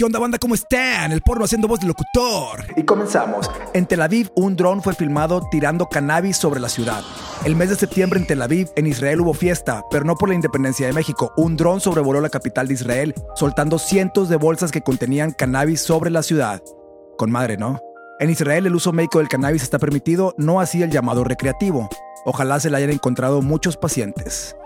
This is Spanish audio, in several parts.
¿Qué onda banda? ¿Cómo están? El porno haciendo voz de locutor. Y comenzamos. En Tel Aviv, un dron fue filmado tirando cannabis sobre la ciudad. El mes de septiembre en Tel Aviv, en Israel hubo fiesta, pero no por la independencia de México. Un dron sobrevoló la capital de Israel, soltando cientos de bolsas que contenían cannabis sobre la ciudad. Con madre, ¿no? En Israel el uso médico del cannabis está permitido, no así el llamado recreativo. Ojalá se le hayan encontrado muchos pacientes.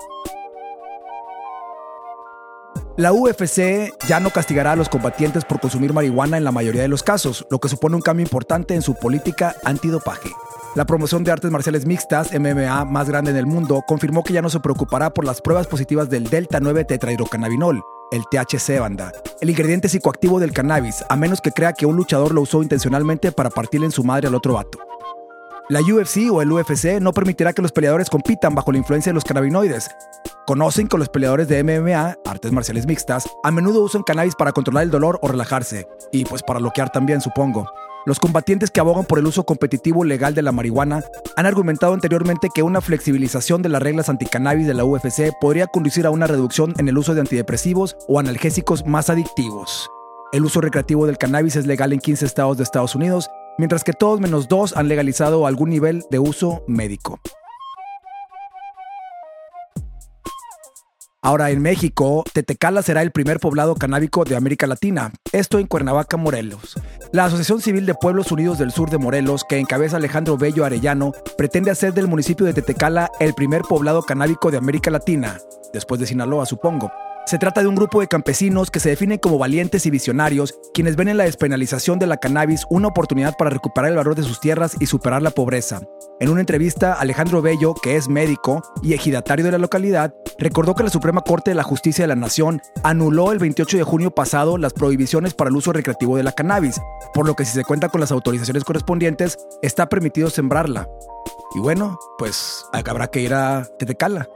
La UFC ya no castigará a los combatientes por consumir marihuana en la mayoría de los casos, lo que supone un cambio importante en su política antidopaje. La promoción de artes marciales mixtas, MMA más grande en el mundo, confirmó que ya no se preocupará por las pruebas positivas del Delta 9 tetrahidrocannabinol, el THC banda, el ingrediente psicoactivo del cannabis, a menos que crea que un luchador lo usó intencionalmente para partirle en su madre al otro vato. La UFC o el UFC no permitirá que los peleadores compitan bajo la influencia de los cannabinoides. Conocen que los peleadores de MMA, artes marciales mixtas, a menudo usan cannabis para controlar el dolor o relajarse, y pues para bloquear también, supongo. Los combatientes que abogan por el uso competitivo legal de la marihuana han argumentado anteriormente que una flexibilización de las reglas anticannabis de la UFC podría conducir a una reducción en el uso de antidepresivos o analgésicos más adictivos. El uso recreativo del cannabis es legal en 15 estados de Estados Unidos mientras que todos menos dos han legalizado algún nivel de uso médico. Ahora en México, Tetecala será el primer poblado canábico de América Latina, esto en Cuernavaca, Morelos. La Asociación Civil de Pueblos Unidos del Sur de Morelos, que encabeza Alejandro Bello Arellano, pretende hacer del municipio de Tetecala el primer poblado canábico de América Latina, después de Sinaloa supongo. Se trata de un grupo de campesinos que se definen como valientes y visionarios, quienes ven en la despenalización de la cannabis una oportunidad para recuperar el valor de sus tierras y superar la pobreza. En una entrevista, Alejandro Bello, que es médico y ejidatario de la localidad, recordó que la Suprema Corte de la Justicia de la Nación anuló el 28 de junio pasado las prohibiciones para el uso recreativo de la cannabis, por lo que si se cuenta con las autorizaciones correspondientes, está permitido sembrarla. Y bueno, pues habrá que ir a Tetecala.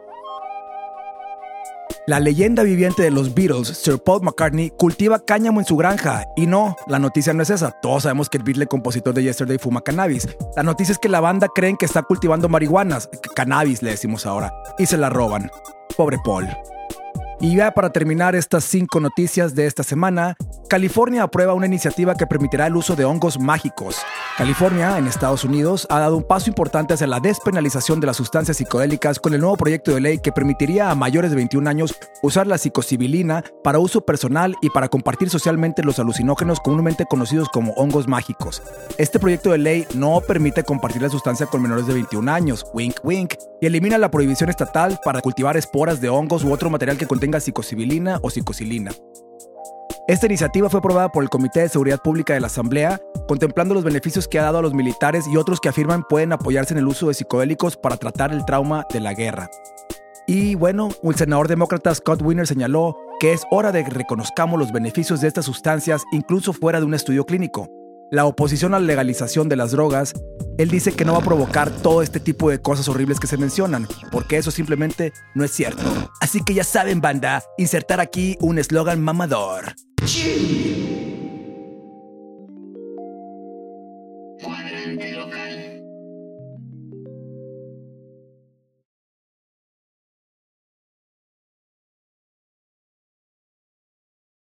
La leyenda viviente de los Beatles, Sir Paul McCartney, cultiva cáñamo en su granja. Y no, la noticia no es esa. Todos sabemos que el Beatle compositor de Yesterday fuma cannabis. La noticia es que la banda creen que está cultivando marihuanas, cannabis le decimos ahora, y se la roban. Pobre Paul. Y ya para terminar estas cinco noticias de esta semana, California aprueba una iniciativa que permitirá el uso de hongos mágicos. California, en Estados Unidos, ha dado un paso importante hacia la despenalización de las sustancias psicodélicas con el nuevo proyecto de ley que permitiría a mayores de 21 años usar la psicosibilina para uso personal y para compartir socialmente los alucinógenos comúnmente conocidos como hongos mágicos. Este proyecto de ley no permite compartir la sustancia con menores de 21 años, wink wink, y elimina la prohibición estatal para cultivar esporas de hongos u otro material que contenga tenga psicosibilina o psicocilina. Esta iniciativa fue aprobada por el Comité de Seguridad Pública de la Asamblea, contemplando los beneficios que ha dado a los militares y otros que afirman pueden apoyarse en el uso de psicodélicos para tratar el trauma de la guerra. Y bueno, un senador demócrata Scott Wiener señaló que es hora de que reconozcamos los beneficios de estas sustancias incluso fuera de un estudio clínico. La oposición a la legalización de las drogas él dice que no va a provocar todo este tipo de cosas horribles que se mencionan, porque eso simplemente no es cierto. Así que ya saben, banda, insertar aquí un eslogan mamador.